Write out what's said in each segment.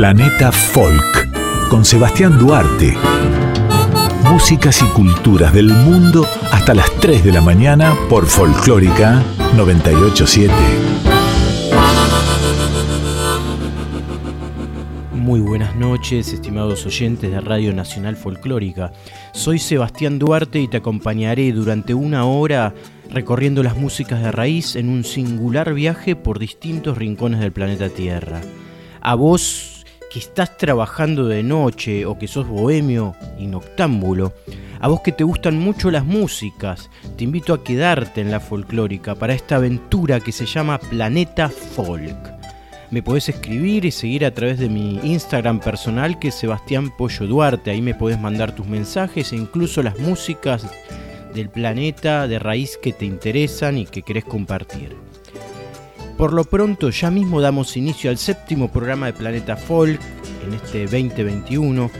Planeta Folk con Sebastián Duarte. Músicas y culturas del mundo hasta las 3 de la mañana por Folclórica 987. Muy buenas noches, estimados oyentes de Radio Nacional Folclórica. Soy Sebastián Duarte y te acompañaré durante una hora recorriendo las músicas de raíz en un singular viaje por distintos rincones del planeta Tierra. A vos que estás trabajando de noche o que sos bohemio y noctámbulo, a vos que te gustan mucho las músicas, te invito a quedarte en la folclórica para esta aventura que se llama Planeta Folk. Me podés escribir y seguir a través de mi Instagram personal que es Sebastián Pollo Duarte. Ahí me podés mandar tus mensajes e incluso las músicas del planeta de raíz que te interesan y que querés compartir. Por lo pronto, ya mismo damos inicio al séptimo programa de Planeta Folk en este 2021,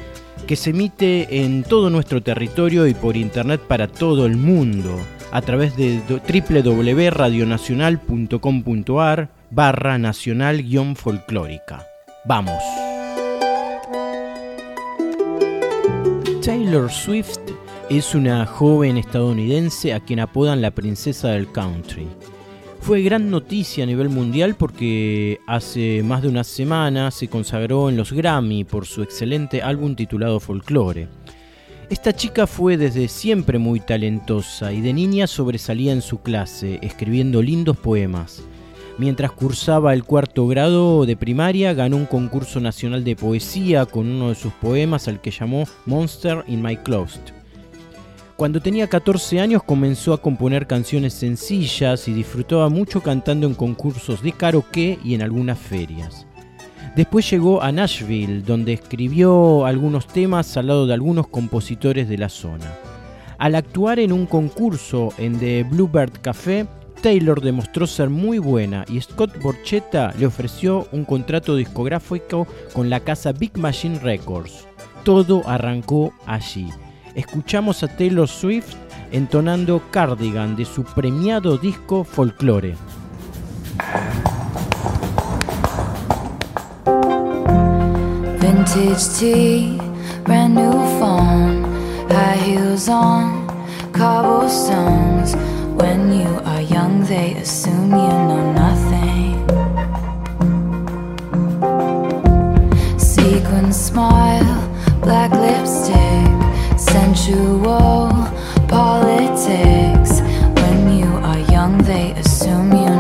que se emite en todo nuestro territorio y por internet para todo el mundo, a través de www.radionacional.com.ar barra nacional-folclórica. ¡Vamos! Taylor Swift es una joven estadounidense a quien apodan la princesa del country. Fue gran noticia a nivel mundial porque hace más de una semana se consagró en los Grammy por su excelente álbum titulado Folklore. Esta chica fue desde siempre muy talentosa y de niña sobresalía en su clase, escribiendo lindos poemas. Mientras cursaba el cuarto grado de primaria, ganó un concurso nacional de poesía con uno de sus poemas al que llamó Monster in My Closet. Cuando tenía 14 años comenzó a componer canciones sencillas y disfrutaba mucho cantando en concursos de karaoke y en algunas ferias. Después llegó a Nashville, donde escribió algunos temas al lado de algunos compositores de la zona. Al actuar en un concurso en The Bluebird Café, Taylor demostró ser muy buena y Scott Borchetta le ofreció un contrato discográfico con la casa Big Machine Records. Todo arrancó allí escuchamos a Taylor Swift entonando Cardigan de su premiado disco Folklore. Vintage tea, brand new phone, high heels on, cobblestones. When you are young, they assume you know nothing. Sequin smile, black lipstick sensual politics. When you are young, they assume you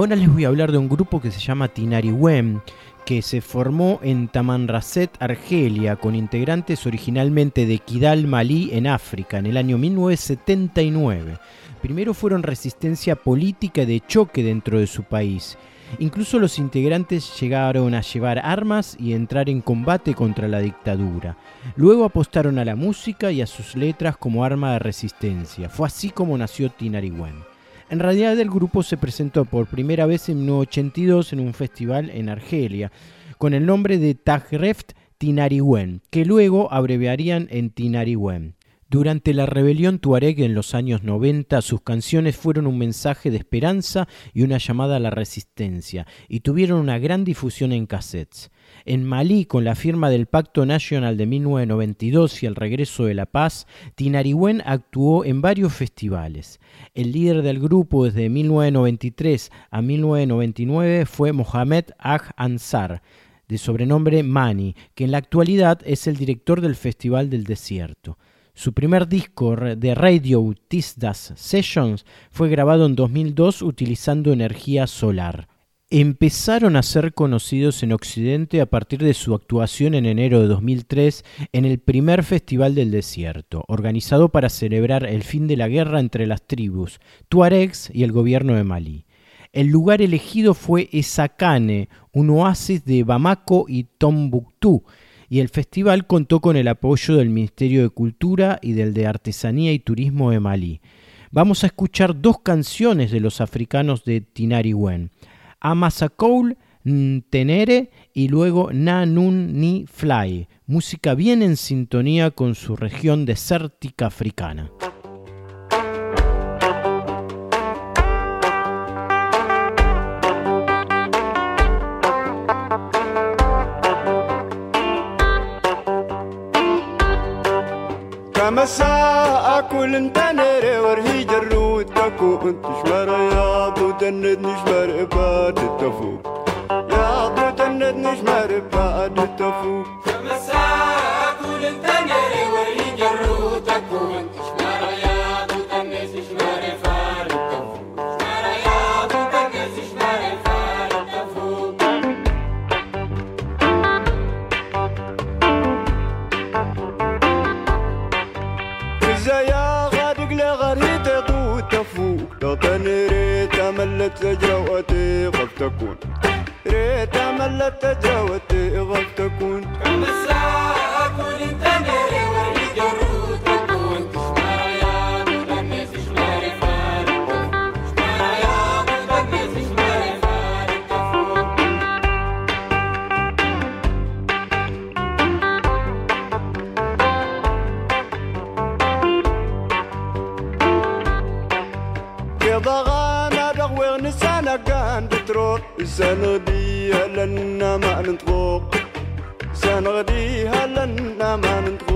ahora les voy a hablar de un grupo que se llama Tinariwen, que se formó en Tamanrasset, Argelia, con integrantes originalmente de Kidal, Malí, en África, en el año 1979. Primero fueron resistencia política de choque dentro de su país. Incluso los integrantes llegaron a llevar armas y entrar en combate contra la dictadura. Luego apostaron a la música y a sus letras como arma de resistencia. Fue así como nació Tinariwen. En realidad el grupo se presentó por primera vez en 1982 en un festival en Argelia, con el nombre de Tagreft Tinariwen, que luego abreviarían en Tinariwen. Durante la rebelión tuareg en los años 90, sus canciones fueron un mensaje de esperanza y una llamada a la resistencia, y tuvieron una gran difusión en cassettes. En Malí, con la firma del Pacto Nacional de 1992 y el regreso de la paz, Tinariwen actuó en varios festivales. El líder del grupo desde 1993 a 1999 fue Mohamed Aj Ansar, de sobrenombre Mani, que en la actualidad es el director del Festival del Desierto. Su primer disco de Radio Tisdas Sessions fue grabado en 2002 utilizando energía solar. Empezaron a ser conocidos en Occidente a partir de su actuación en enero de 2003 en el primer Festival del Desierto, organizado para celebrar el fin de la guerra entre las tribus tuaregs y el gobierno de Malí. El lugar elegido fue Esakane, un oasis de Bamako y Tombuctú, y el festival contó con el apoyo del Ministerio de Cultura y del de Artesanía y Turismo de Malí. Vamos a escuchar dos canciones de los africanos de Tinariwen, Amasakoul Tenere y luego Na Nun Ni Fly, música bien en sintonía con su región desértica africana. مساء أكل انت Devil. تكون ريت تملت سنوديها لنا ما نتروق سنغديها لنا ما نتروق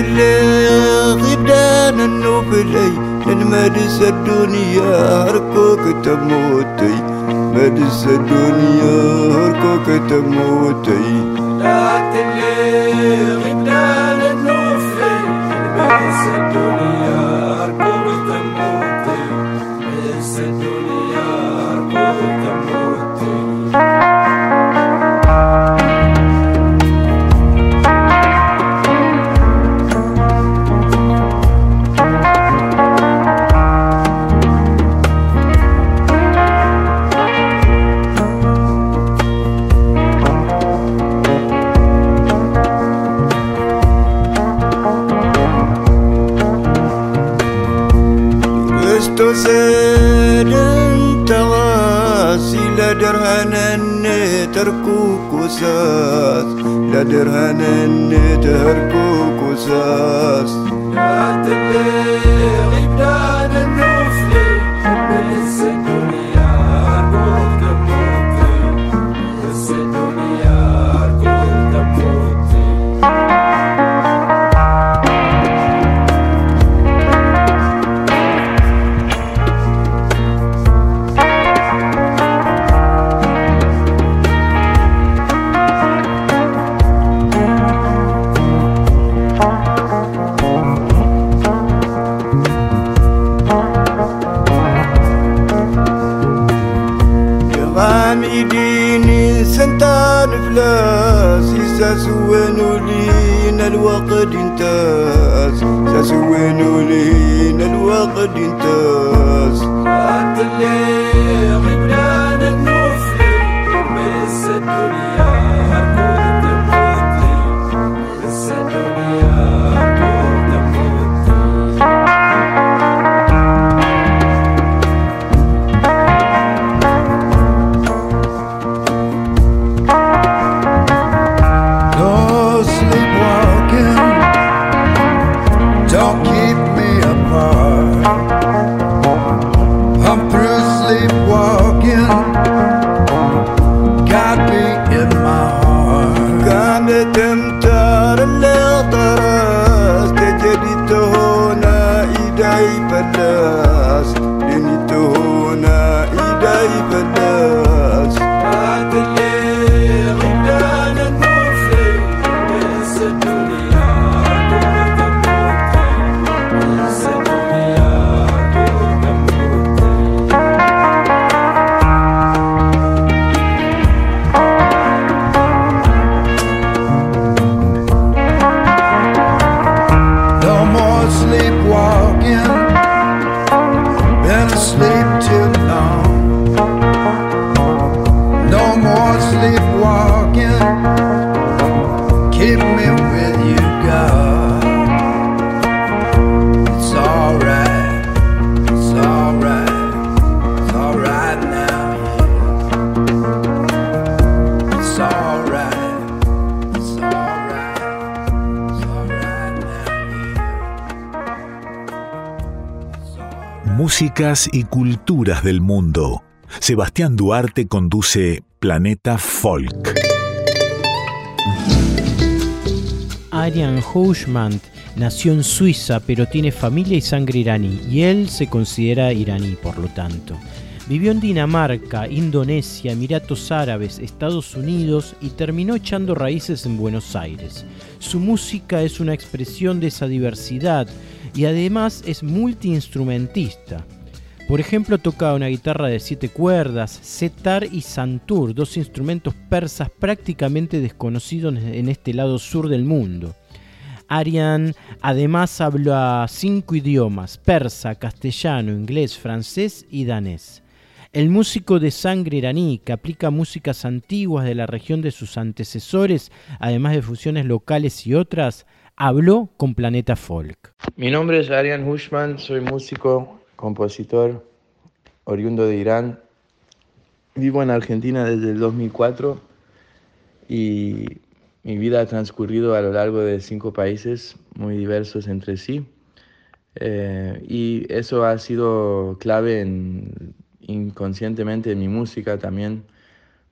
فلا غدان النوبلي المدس الدنيا هركوك تموتي مدس الدنيا هركوك تموتي لا تلي and then it Dehrenen, Dehrkukuzas. تسوين لينا الوقت انتاز. تسوين لينا الوقت انتاز. عبد اللي غبنا ننوفل بس الدنيا Y culturas del mundo. Sebastián Duarte conduce Planeta Folk. Arian Houchmand nació en Suiza, pero tiene familia y sangre iraní, y él se considera iraní, por lo tanto. Vivió en Dinamarca, Indonesia, Emiratos Árabes, Estados Unidos y terminó echando raíces en Buenos Aires. Su música es una expresión de esa diversidad y además es multiinstrumentista. Por ejemplo, toca una guitarra de siete cuerdas, setar y santur, dos instrumentos persas prácticamente desconocidos en este lado sur del mundo. Arian además habla cinco idiomas, persa, castellano, inglés, francés y danés. El músico de sangre iraní que aplica músicas antiguas de la región de sus antecesores, además de fusiones locales y otras, habló con Planeta Folk. Mi nombre es Arian Hushman, soy músico, compositor, oriundo de Irán. Vivo en Argentina desde el 2004 y mi vida ha transcurrido a lo largo de cinco países muy diversos entre sí. Eh, y eso ha sido clave en, inconscientemente en mi música también,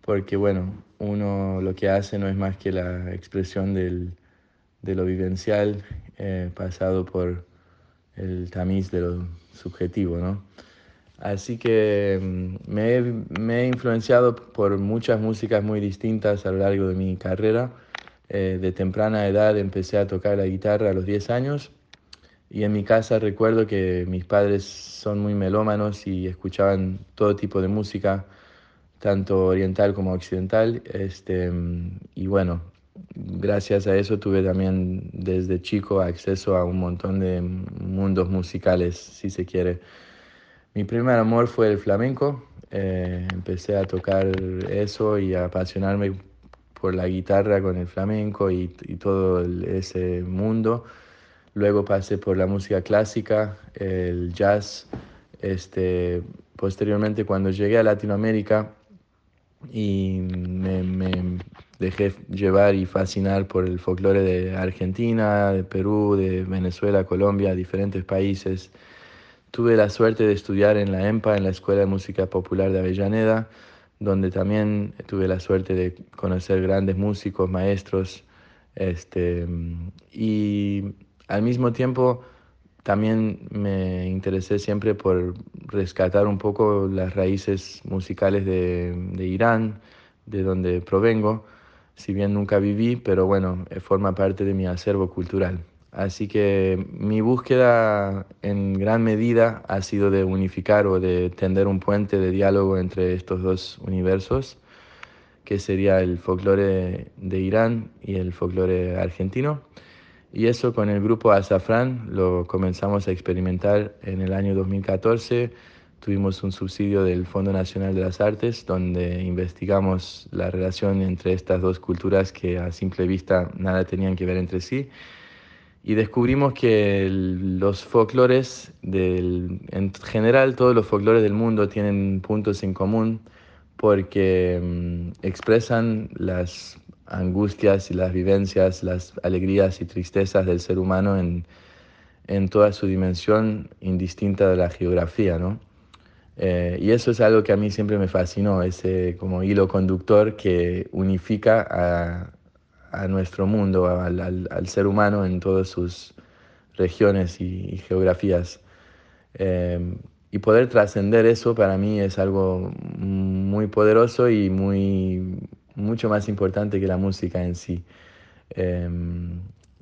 porque bueno, uno lo que hace no es más que la expresión del, de lo vivencial eh, pasado por el tamiz de lo subjetivo, ¿no? Así que mm, me he, influenciado por muchas músicas muy distintas a lo largo de mi carrera. Eh, de temprana edad empecé a tocar la guitarra a los 10 años y en mi casa recuerdo que mis padres son muy melómanos y escuchaban todo tipo de música, tanto oriental como occidental. Este, mm, y bueno, gracias a eso tuve también desde chico acceso a un montón de mundos musicales, si se quiere. Mi primer amor fue el flamenco. eh, empecé a tocar eso y a apasionarme por la guitarra con el flamenco y, todo ese mundo. Luego pasé por la música clásica, el jazz. Este, posteriormente, cuando llegué a Latinoamérica y me, dejé llevar y fascinar por el folclore de Argentina, de Perú, de Venezuela, Colombia, diferentes países. Tuve la suerte de estudiar en la EMPA, en la Escuela de Música Popular de Avellaneda, donde también tuve la suerte de conocer grandes músicos, maestros, este, y al mismo tiempo también me interesé siempre por rescatar un poco las raíces musicales de, de Irán, de donde provengo, si bien nunca viví, pero bueno, forma parte de mi acervo cultural. Así que mi búsqueda en gran medida ha sido de unificar o de tender un puente de diálogo entre estos dos universos, que sería el folclore de Irán y el folclore argentino. Y eso con el grupo Azafrán lo comenzamos a experimentar en el año 2014. Tuvimos un subsidio del Fondo Nacional de las Artes donde investigamos la relación entre estas dos culturas que a simple vista nada tenían que ver entre sí. Y descubrimos que los folclores, del, en general todos los folclores del mundo tienen puntos en común porque mm, expresan las angustias y las vivencias, las alegrías y tristezas del ser humano en, en toda su dimensión indistinta de la geografía, ¿no? Eh, y eso es algo que a mí siempre me fascinó, ese como hilo conductor que unifica a, a nuestro mundo, al, al- ser humano en todas sus regiones y, y geografías. Eh, y poder trascender eso para mí es algo muy poderoso y muy, mucho más importante que la música en sí. Eh,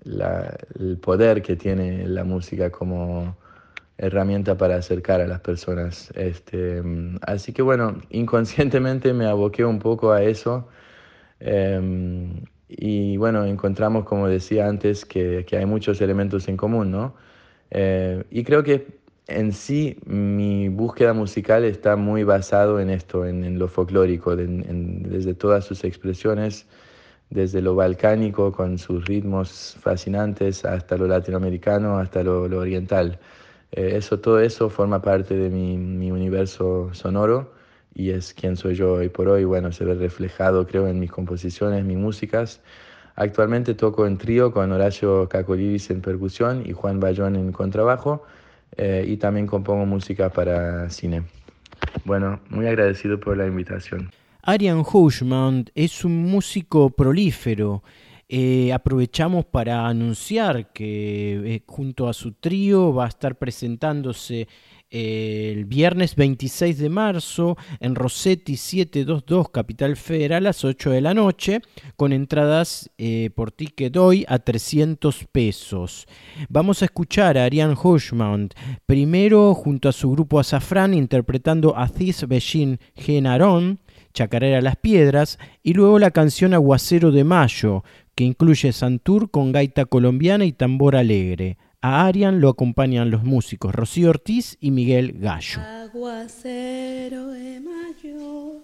la- el poder que tiene la música como herramienta para acercar a las personas. Este, así que bueno, inconscientemente me aboqué un poco a eso. Eh, y bueno, encontramos, como decía antes, que, que hay muchos elementos en común, ¿no? Eh, y creo que en sí mi búsqueda musical está muy basado en esto, en, lo folclórico, desde todas sus expresiones, desde lo balcánico con sus ritmos fascinantes hasta lo latinoamericano, hasta lo, lo oriental. Eh, eso, todo eso forma parte de mi, mi universo sonoro y es quien soy yo hoy por hoy. Bueno, se ve reflejado, creo, en mis composiciones, mis músicas. Actualmente toco en trío con Horacio Cacoliris en percusión y Juan Bayón en contrabajo eh, y también compongo música para cine. Bueno, muy agradecido por la invitación. Arian Hushman es un músico prolífero. Eh, aprovechamos para anunciar que eh, junto a su trío va a estar presentándose el viernes 26 de marzo en Rossetti 722 Capital Federal a las 8 de la noche con entradas eh, por ticket hoy a 300 pesos. Vamos a escuchar a Ariane Hushman primero junto a su grupo Azafrán interpretando Aziz Beshin Genaron Chacarera Las Piedras y luego la canción Aguacero de Mayo, que incluye Santur con gaita colombiana y tambor alegre. A Arian lo acompañan los músicos Rocío Ortiz y Miguel Gallo. Aguacero de mayo,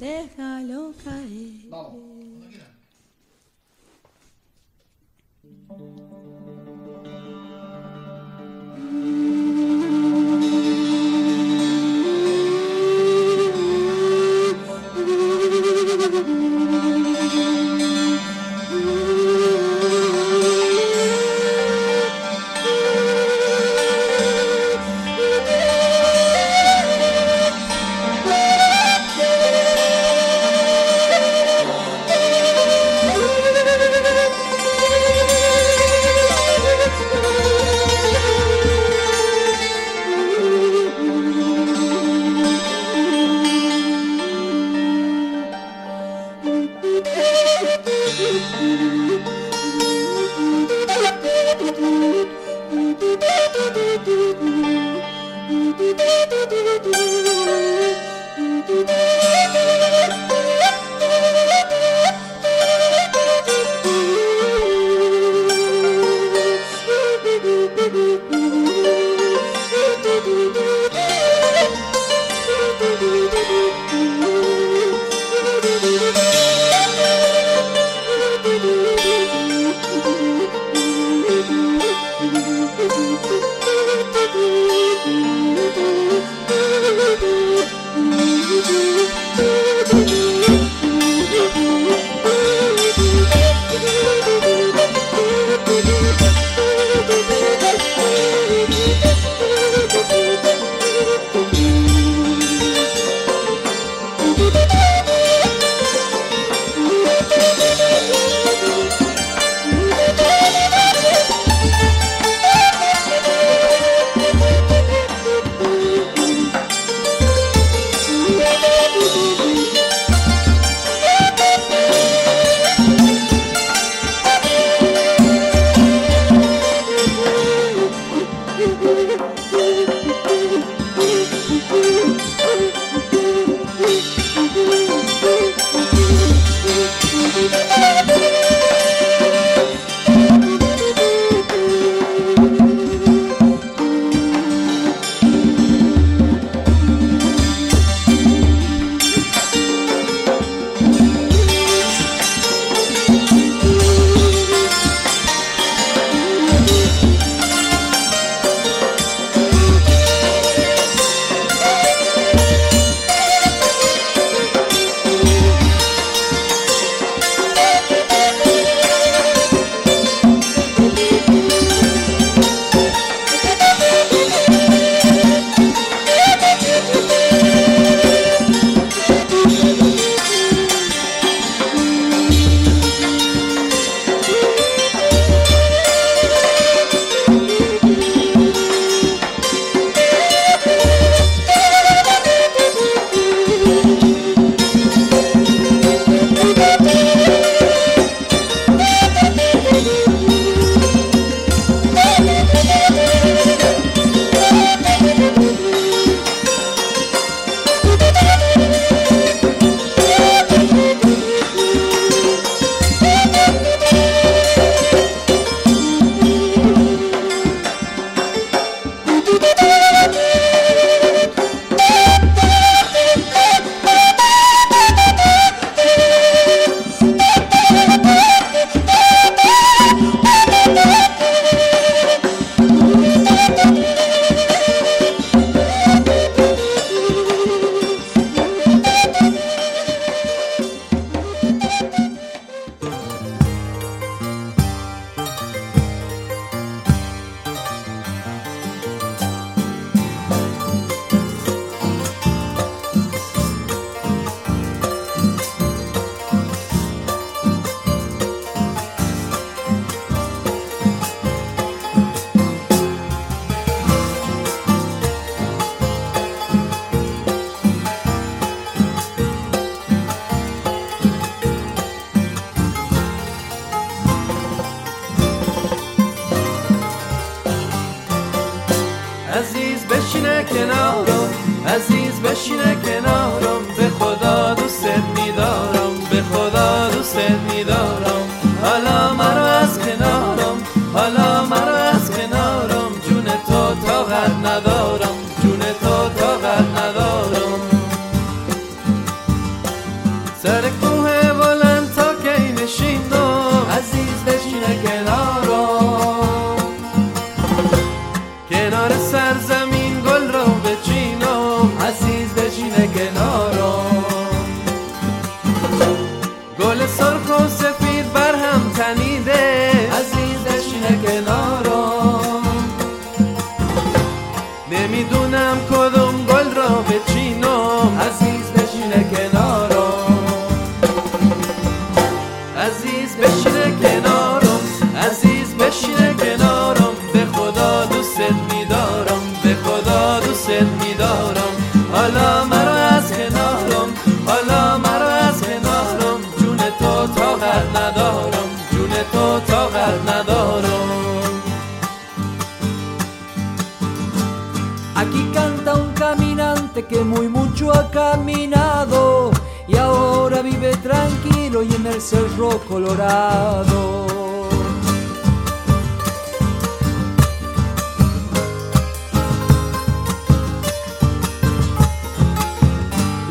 déjalo caer. y ahora vive tranquilo y en el cerro colorado.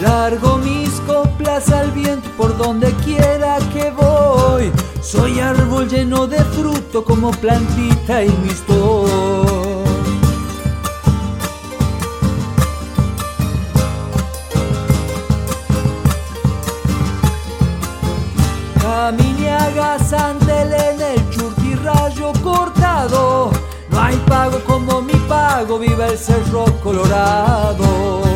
Largo mis coplas al viento por donde quiera que voy. Soy árbol lleno de fruto como plantita y mi estoy. pago como mi pago, viva el cerro colorado.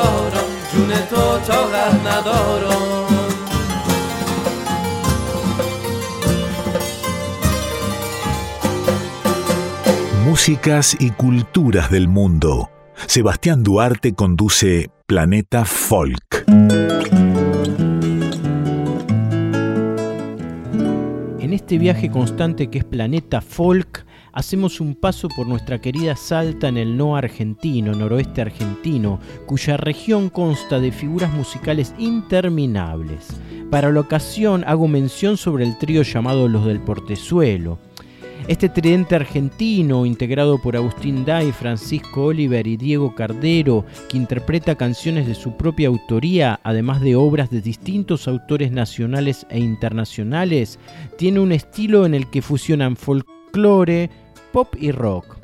ندارم جون تو طاقت ندارم Músicas y culturas del mundo. Sebastián Duarte conduce Planeta Folk. En este viaje constante que es Planeta Folk, hacemos un paso por nuestra querida Salta en el no argentino, noroeste argentino, cuya región consta de figuras musicales interminables. Para la ocasión hago mención sobre el trío llamado Los del Portezuelo. Este tridente argentino, integrado por Agustín Day, Francisco Oliver y Diego Cardero, que interpreta canciones de su propia autoría, además de obras de distintos autores nacionales e internacionales, tiene un estilo en el que fusionan folclore, pop y rock.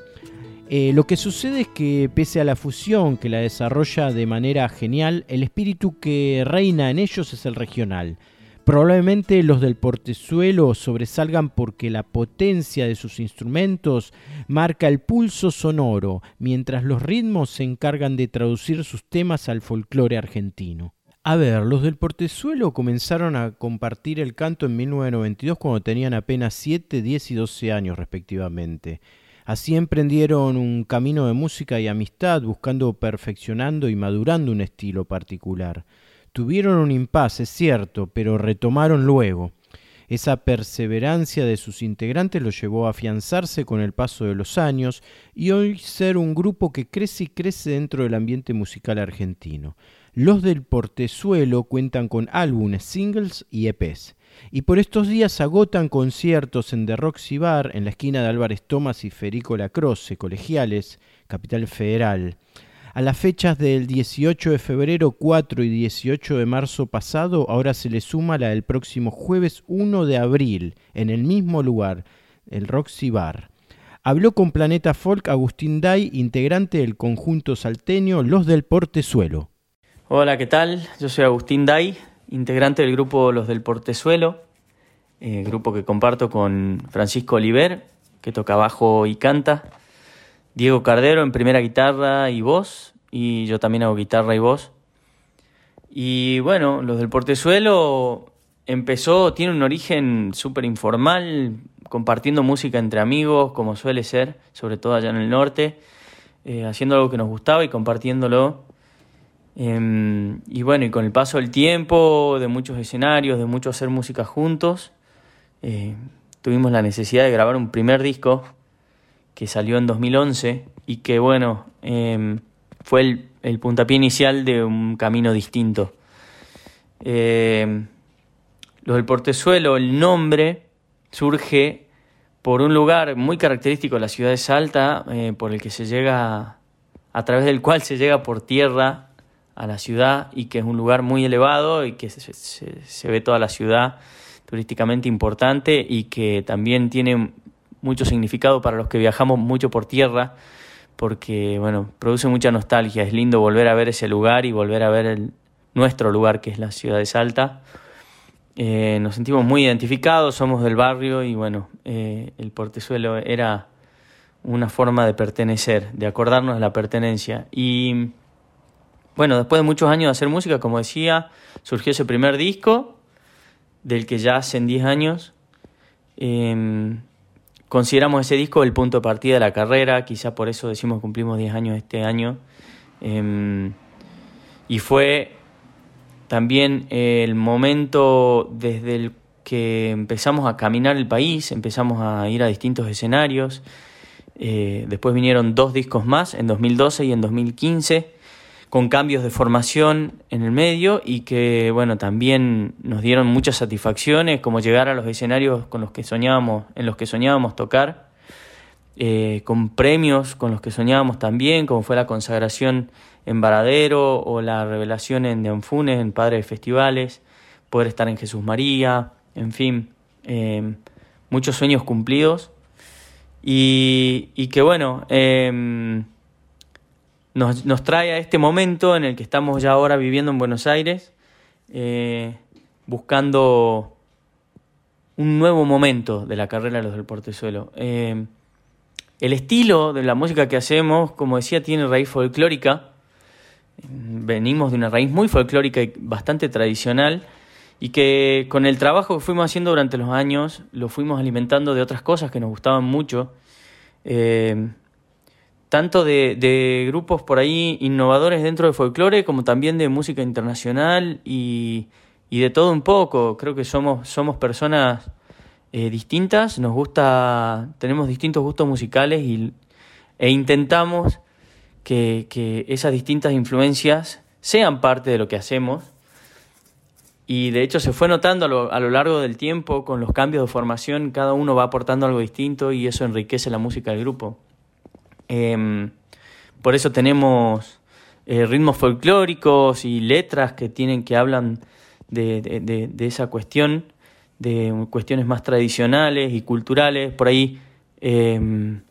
Eh, lo que sucede es que pese a la fusión que la desarrolla de manera genial, el espíritu que reina en ellos es el regional. Probablemente los del portezuelo sobresalgan porque la potencia de sus instrumentos marca el pulso sonoro, mientras los ritmos se encargan de traducir sus temas al folclore argentino. A ver, los del portezuelo comenzaron a compartir el canto en 1992 cuando tenían apenas 7, 10 y 12 años respectivamente. Así emprendieron un camino de música y amistad buscando perfeccionando y madurando un estilo particular. Tuvieron un impasse, es cierto, pero retomaron luego. Esa perseverancia de sus integrantes los llevó a afianzarse con el paso de los años y hoy ser un grupo que crece y crece dentro del ambiente musical argentino. Los del Portezuelo cuentan con álbumes, singles y EPs. Y por estos días agotan conciertos en The Roxy Bar, en la esquina de Álvarez Tomás y Federico Lacroce, colegiales, Capital Federal. A las fechas del 18 de febrero, 4 y 18 de marzo pasado, ahora se le suma la del próximo jueves 1 de abril, en el mismo lugar, el Roxy Bar. Habló con Planeta Folk Agustín Day, integrante del conjunto salteño Los del Portezuelo. Hola, ¿qué tal? Yo soy Agustín Day, integrante del grupo Los del Portezuelo, eh, grupo que comparto con Francisco Oliver, que toca bajo y canta, Diego Cardero en primera guitarra y voz, y yo también hago guitarra y voz. Y bueno, Los del Portezuelo empezó, tiene un origen súper informal, compartiendo música entre amigos, como suele ser, sobre todo allá en el norte, eh, haciendo algo que nos gustaba y compartiéndolo. Em, y bueno, y con el paso del tiempo, de muchos escenarios, de mucho hacer música juntos, eh, tuvimos la necesidad de grabar un primer disco que salió en 2011 y que bueno, em, fue el, puntapié inicial de un camino distinto. Em, Los del Portezuelo, el nombre surge por un lugar muy característico de la ciudad de Salta, eh, por el que se llega, a través del cual se llega por tierra a la ciudad y que es un lugar muy elevado y que se, se- ve toda la ciudad turísticamente importante y que también tiene mucho significado para los que viajamos mucho por tierra porque bueno, produce mucha nostalgia, es lindo volver a ver ese lugar y volver a ver el- nuestro lugar que es la ciudad de Salta. Eh, nos sentimos muy identificados, somos del barrio y bueno, eh, el portezuelo era una forma de pertenecer, de acordarnos de la pertenencia. Y bueno, después de muchos años de hacer música, como decía, surgió ese primer disco, del que ya hacen 10 años. Em, consideramos ese disco el punto de partida de la carrera, quizá por eso decimos cumplimos 10 años este año. Em, y fue también el momento desde el que empezamos a caminar el país, empezamos a ir a distintos escenarios. Eh, después vinieron dos discos más, en 2012 y en 2015, con cambios de formación en el medio y que, bueno, también nos dieron muchas satisfacciones, como llegar a los escenarios con los que soñábamos, en los que soñábamos tocar, eh, con premios con los que soñábamos también, como fue la consagración en Varadero o la revelación en De Anfunes, en Padre de Festivales, poder estar en Jesús María, en fin, eh, muchos sueños cumplidos. Y, y que bueno, em, nos, trae a este momento en el que estamos ya ahora viviendo en Buenos Aires, eh, buscando un nuevo momento de la carrera de los del Portezuelo. Eh, el estilo de la música que hacemos, como decía, tiene raíz folclórica. Venimos de una raíz muy folclórica y bastante tradicional y que con el trabajo que fuimos haciendo durante los años lo fuimos alimentando de otras cosas que nos gustaban mucho. Eh, tanto de, grupos por ahí innovadores dentro de folclore como también de música internacional y, y de todo un poco. Creo que somos, somos personas eh, distintas, nos gusta, tenemos distintos gustos musicales y, e intentamos que, que esas distintas influencias sean parte de lo que hacemos. Y de hecho se fue notando a lo, a lo largo del tiempo con los cambios de formación, cada uno va aportando algo distinto y eso enriquece la música del grupo. Em, por eso tenemos eh, ritmos folclóricos y letras que tienen que hablan de, esa cuestión, de cuestiones más tradicionales y culturales, por ahí em,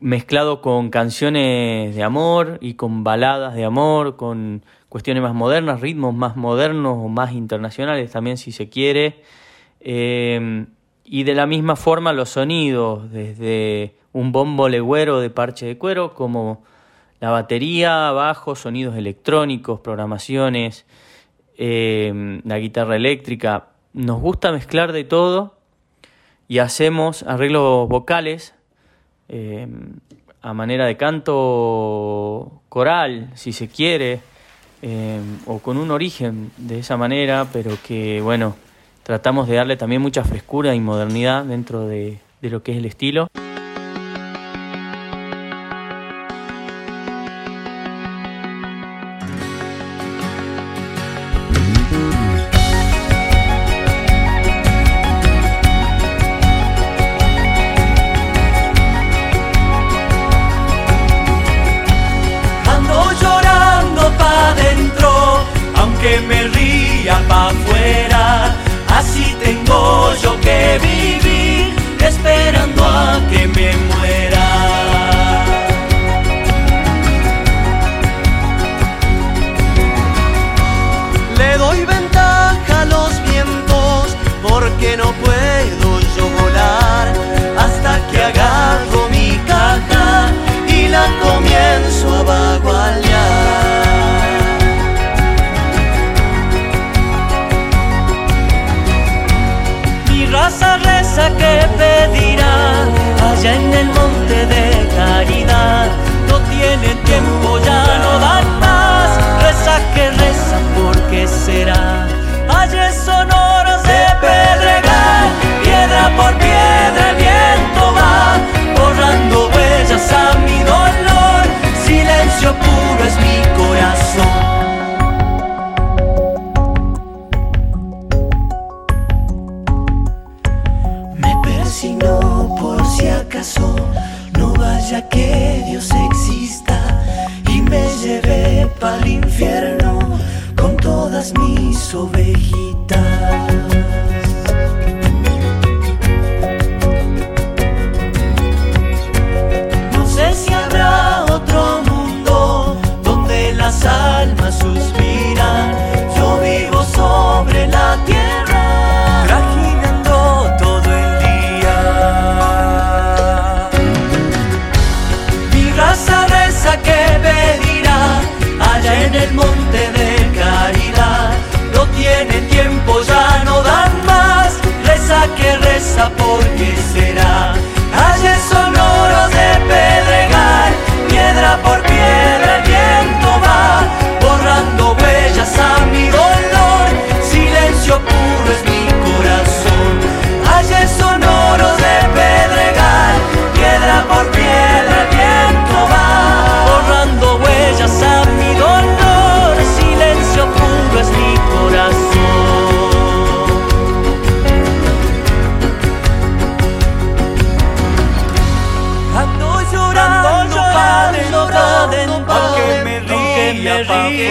mezclado con canciones de amor y con baladas de amor, con cuestiones más modernas, ritmos más modernos o más internacionales también si se quiere. Eh, y de la misma forma los sonidos, desde un bombo legüero de parche de cuero, como la batería, bajo, sonidos electrónicos, programaciones, eh, la guitarra eléctrica. Nos gusta mezclar de todo y hacemos arreglos vocales eh, a manera de canto coral, si se quiere, eh, o con un origen de esa manera, pero que, bueno, tratamos de darle también mucha frescura y modernidad dentro de, de lo que es el estilo.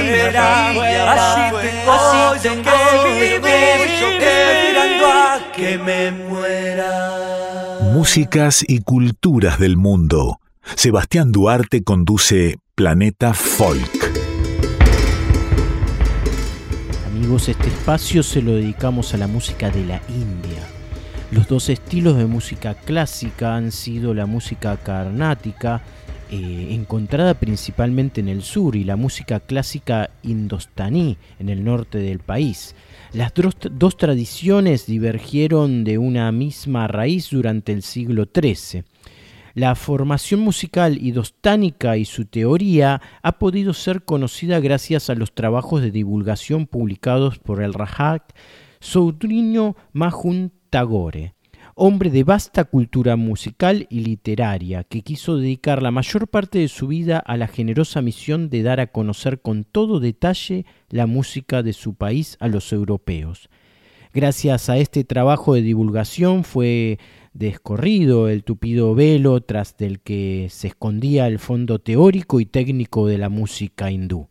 Ría, pa' fuera, así tengo, así tengo que vivir, yo que mirando a que me muera. Músicas y culturas del mundo. Sebastián Duarte conduce Planeta Folk. Amigos, este espacio se lo dedicamos a la música de la India. Los dos estilos de música clásica han sido la música carnática, eh, encontrada principalmente en el sur, y la música clásica indostaní, en el norte del país. Las dos, tradiciones divergieron de una misma raíz durante el siglo XIII. La formación musical idostánica y su teoría ha podido ser conocida gracias a los trabajos de divulgación publicados por el Rajat Soudrinho Mahun Tagore, hombre de vasta cultura musical y literaria, que quiso dedicar la mayor parte de su vida a la generosa misión de dar a conocer con todo detalle la música de su país a los europeos. Gracias a este trabajo de divulgación fue descorrido el tupido velo tras del que se escondía el fondo teórico y técnico de la música hindú.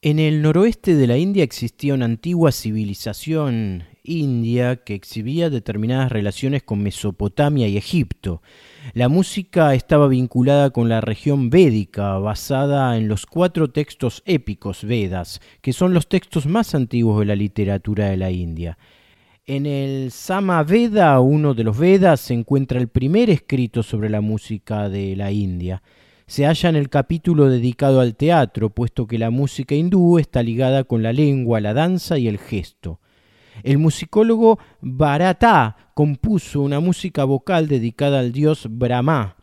En el noroeste de la India existía una antigua civilización india que exhibía determinadas relaciones con Mesopotamia y Egipto. La música estaba vinculada con la región védica, basada en los cuatro textos épicos Vedas, que son los textos más antiguos de la literatura de la India. En el Sama Veda, uno de los Vedas, se encuentra el primer escrito sobre la música de la India. Se halla en el capítulo dedicado al teatro, puesto que la música hindú está ligada con la lengua, la danza y el gesto. El musicólogo Bharata compuso una música vocal dedicada al dios Brahma.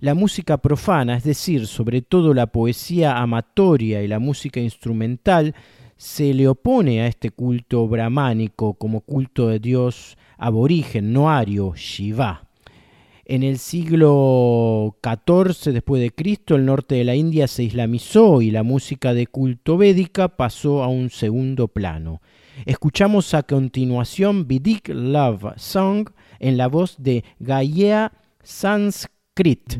La música profana, es decir, sobre todo la poesía amatoria y la música instrumental, se le opone a este culto brahmánico como culto de dios aborigen, noario, Shiva. En el siglo XIV después de Cristo, el norte de la India se islamizó y la música de culto védica pasó a un segundo plano. Escuchamos a continuación Vidik Love Song en la voz de Gaya Sanskrit.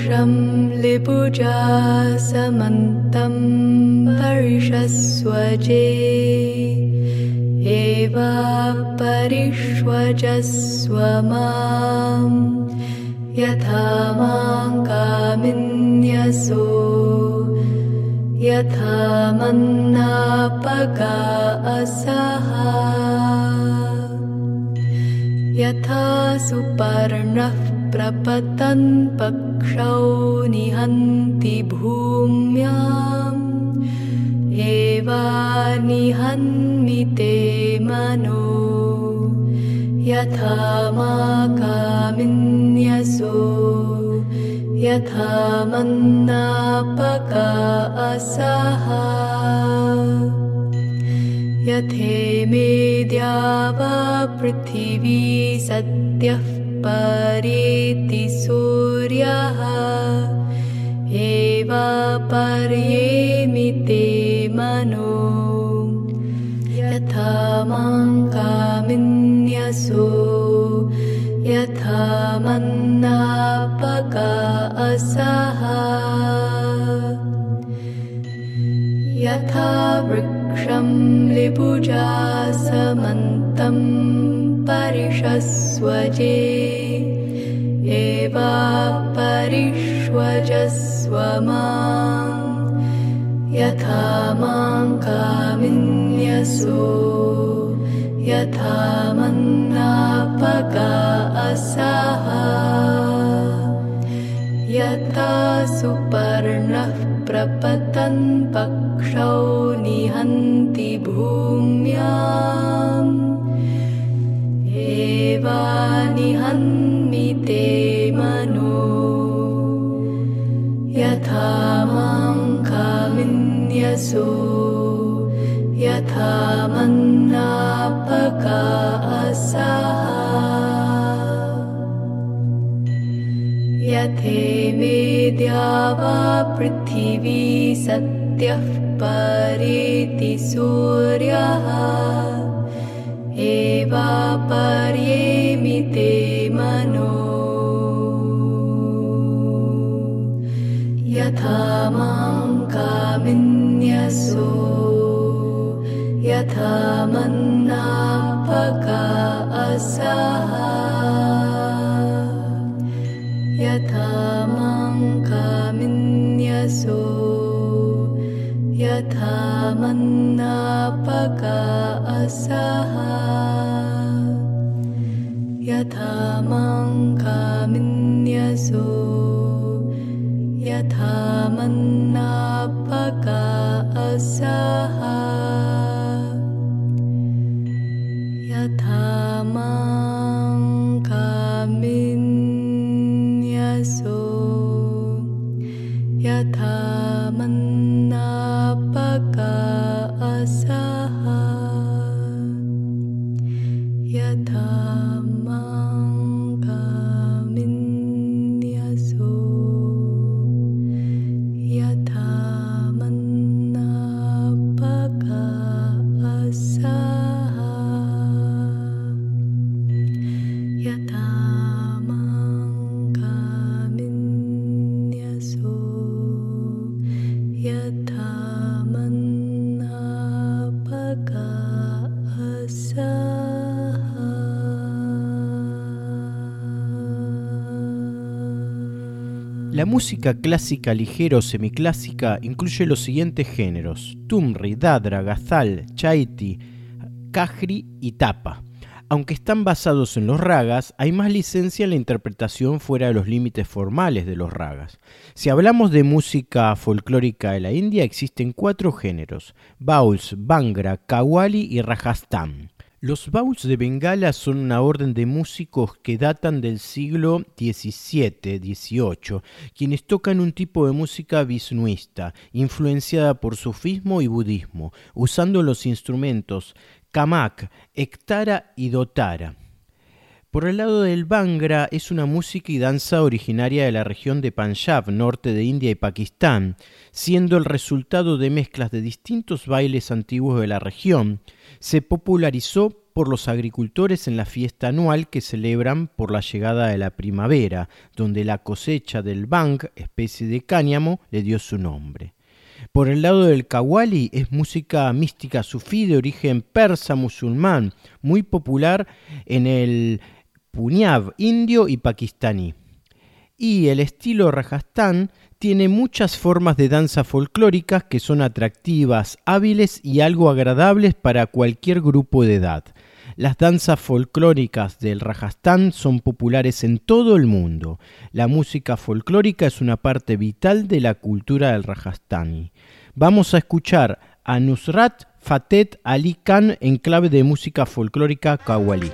वृक्षं लिपुजा समन्तं परिषस्वजे। एवा परिष्वजस्व मां यथा मां कामिन्यसो। यथा मन्नापगा असहा। यथा सुपर्णः प्रपतन् पक्षौ निहन्ति भूम्याम् एवा निहन्मि ते मनो। यथा मा कामिन्यसो। यथा मन्नापका असहा यथेमेद्या वा पृथिवी सद्यः परेति सूर्यः एवापर्येमिते मनो। यथा मां कामिन्यसो यथा मन्नापका असः। यथा वृक्षं लिपुजा समन्तं परिषस्वजे एवा परिष्वजस्व मां यथा मां कामिन्यसो यथा मन्नापका असः यथा सुपर्णः प्रपतन् पक्षौ निहन्ति भूम्याम् निहन्मि मनो। यथा मां कामिन्यसो। यथा मन्नापका असः। यथेमेद्या वा पृथिवी सत्यः परेति सूर्यः एवापर्येमिते मनो। यथा मां कामिन्यसो। यथा मन्नापका असः। यथा मां कामिन्यसो। यथा का असः यथा माङ्का मिन्यसो यथा मन् música clásica ligera o semiclásica incluye los siguientes géneros: tumri, dadra, gazal, chaiti, kajri y tapa. Aunque están basados en los ragas, hay más licencia en la interpretación fuera de los límites formales de los ragas. Si hablamos de música folclórica de la India, existen cuatro géneros: bauls, bangra, kawali y rajasthan. Los bauls de Bengala son una orden de músicos que datan del siglo XVII-XVIII, quienes tocan un tipo de música visnuista, influenciada por sufismo y budismo, usando los instrumentos kamak, ektara y dotara. Por el lado del Bangra es una música y danza originaria de la región de Punjab, norte de India y Pakistán, siendo el resultado de mezclas de distintos bailes antiguos de la región. Se popularizó por los agricultores en la fiesta anual que celebran por la llegada de la primavera, donde la cosecha del bang, especie de cáñamo, le dio su nombre. Por el lado del kawali es música mística sufí de origen persa musulmán, muy popular en el Punjab indio y pakistaní. Y el estilo Rajasthan tiene muchas formas de danza folclóricas que son atractivas, hábiles y algo agradables para cualquier grupo de edad. Las danzas folclóricas del Rajasthan son populares en todo el mundo. La música folclórica es una parte vital de la cultura del Rajasthani. Vamos a escuchar a Nusrat Fateh Ali Khan en clave de música folclórica kawali.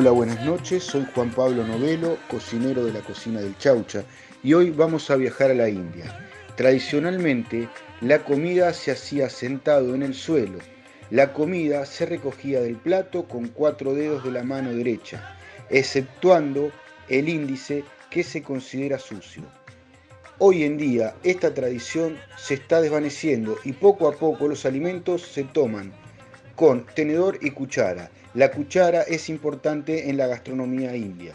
Hola, buenas noches. Soy Juan Pablo Novelo, cocinero de la cocina del Chaucha, y hoy vamos a viajar a la India. Tradicionalmente, la comida se hacía sentado en el suelo. La comida se recogía del plato con cuatro dedos de la mano derecha, exceptuando el índice que se considera sucio. Hoy en día esta tradición se está desvaneciendo y poco a poco los alimentos se toman con tenedor y cuchara. La cuchara es importante en la gastronomía india.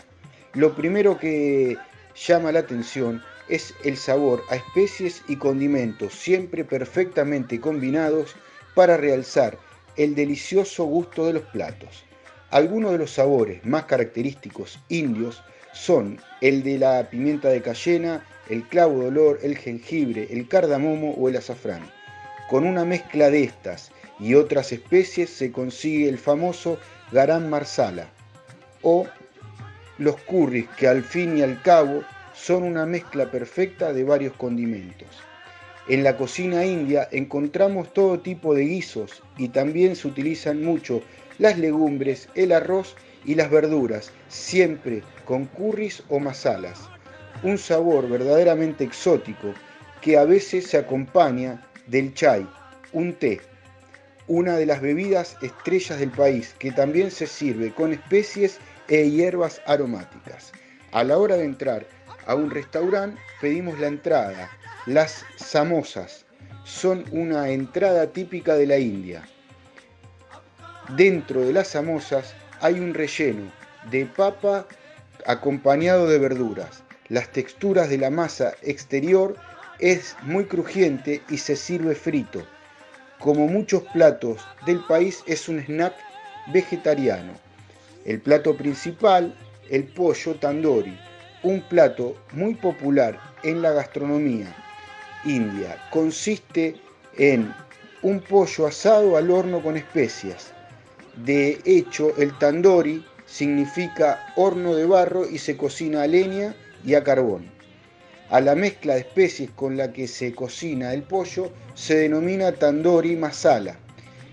Lo primero que llama la atención es el sabor a especies y condimentos, siempre perfectamente combinados para realzar el delicioso gusto de los platos. Algunos de los sabores más característicos indios son el de la pimienta de cayena, el clavo de olor, el jengibre, el cardamomo o el azafrán. Con una mezcla de estas y otras especies se consigue el famoso garam marsala o los curries que al fin y al cabo son una mezcla perfecta de varios condimentos. En la cocina india encontramos todo tipo de guisos y también se utilizan mucho las legumbres, el arroz y las verduras, siempre con curries o masalas. Un sabor verdaderamente exótico que a veces se acompaña del chai, un té, una de las bebidas estrellas del país que también se sirve con especies e hierbas aromáticas. A la hora de entrar a un restaurante pedimos la entrada. Las samosas son una entrada típica de la India. Dentro de las samosas hay un relleno de papa acompañado de verduras. Las texturas de la masa exterior es muy crujiente y se sirve frito. Como muchos platos del país es un snack vegetariano. El plato principal, el pollo tandoori, un plato muy popular en la gastronomía india. Consiste en un pollo asado al horno con especias. De hecho, el tandoori significa horno de barro y se cocina a leña y a carbón. A la mezcla de especies con la que se cocina el pollo se denomina tandoori masala.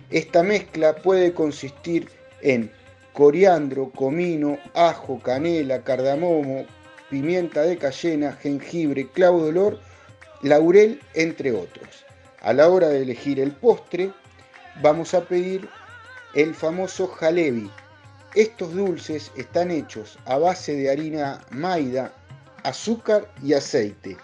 Esta mezcla puede consistir en coriandro, comino, ajo, canela, cardamomo, pimienta de cayena, jengibre, clavo de olor, laurel, entre otros. A la hora de elegir el postre, vamos a pedir el famoso jalebi. Estos dulces están hechos a base de harina maida, azúcar y aceite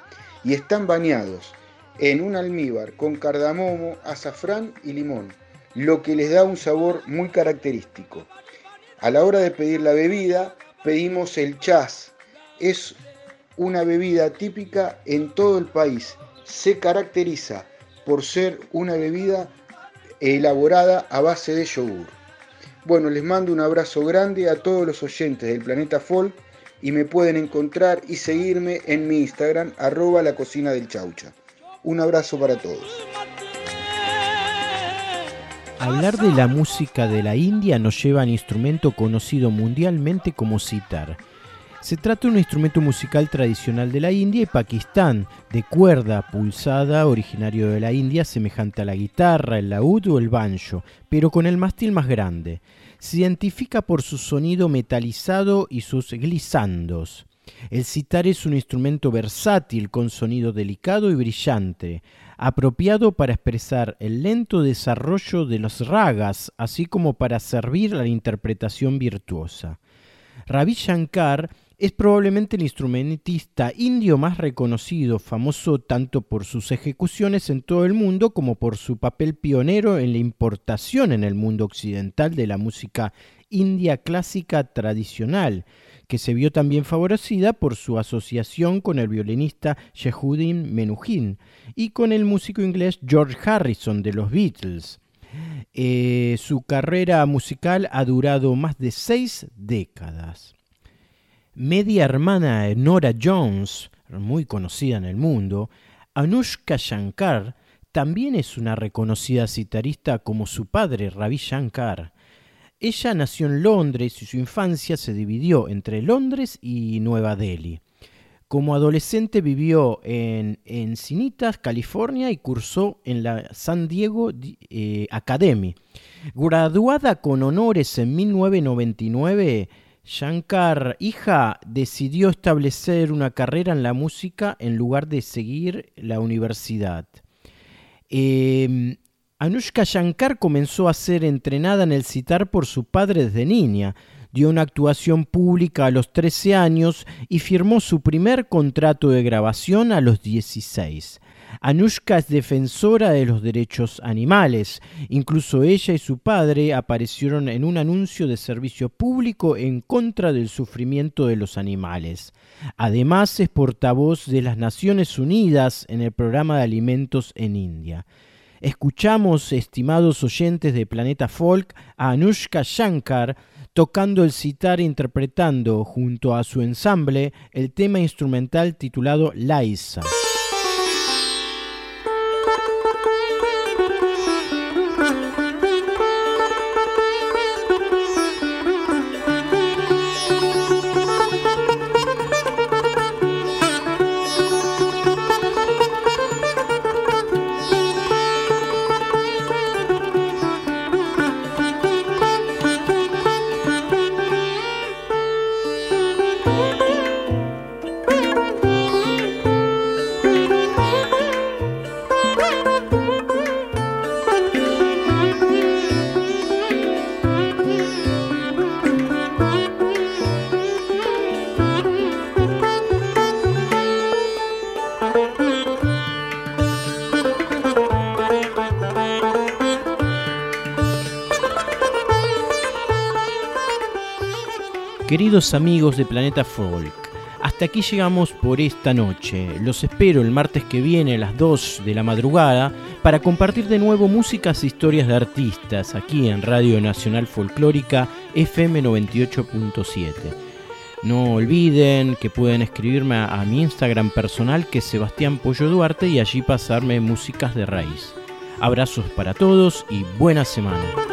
y están bañados en un almíbar con cardamomo, azafrán y limón, lo que les da un sabor muy característico. A la hora de pedir la bebida, pedimos el chas. Es una bebida típica en todo el país. Se caracteriza por ser una bebida elaborada a base de yogur. Bueno, les mando un abrazo grande a todos los oyentes del Planeta Folk y me pueden encontrar y seguirme en mi Instagram, arroba la cocina del chaucha. Un abrazo para todos. Hablar de la música de la India nos lleva al instrumento conocido mundialmente como sitar. Se trata de un instrumento musical tradicional de la India y Pakistán, de cuerda pulsada, originario de la India, semejante a la guitarra, el laúd o el banjo, pero con el mástil más grande. Se identifica por su sonido metalizado y sus glisandos. El sitar es un instrumento versátil con sonido delicado y brillante. apropiado para expresar el lento desarrollo de los ragas, así como para servir a la interpretación virtuosa. Ravi Shankar es probablemente el instrumentista indio más reconocido, famoso tanto por sus ejecuciones en todo el mundo como por su papel pionero en la importación en el mundo occidental de la música india clásica tradicional, que se vio también favorecida por su asociación con el violinista Shehuddin Menuhin y con el músico inglés George Harrison de los Beatles. Eh, su carrera musical ha durado más de seis décadas. Media hermana de Nora Jones, muy conocida en el mundo, Anushka Shankar también es una reconocida citarista como su padre Ravi Shankar. Ella nació en Londres y su infancia se dividió entre Londres y Nueva Delhi. Como adolescente vivió en Encinitas, California y cursó en la San Diego eh, Academy. Graduada con honores en 1999, Shankar, hija, decidió establecer una carrera en la música en lugar de seguir la universidad. Eh, Anushka Shankar comenzó a ser entrenada en el citar por su padre desde niña. Dio una actuación pública a los 13 años y firmó su primer contrato de grabación a los 16. Anushka es defensora de los derechos animales. Incluso ella y su padre aparecieron en un anuncio de servicio público en contra del sufrimiento de los animales. Además es portavoz de las Naciones Unidas en el programa de alimentos en India. Escuchamos, estimados oyentes de Planeta Folk, a Anushka Shankar tocando el sitar e interpretando junto a su ensamble el tema instrumental titulado Laisa. Amigos de Planeta Folk, hasta aquí llegamos por esta noche. Los espero el martes que viene a las 2 de la madrugada para compartir de nuevo músicas e historias de artistas aquí en Radio Nacional Folclórica FM 98.7. No olviden que pueden escribirme a, a mi Instagram personal que es Sebastián Pollo Duarte y allí pasarme músicas de raíz. Abrazos para todos y buena semana.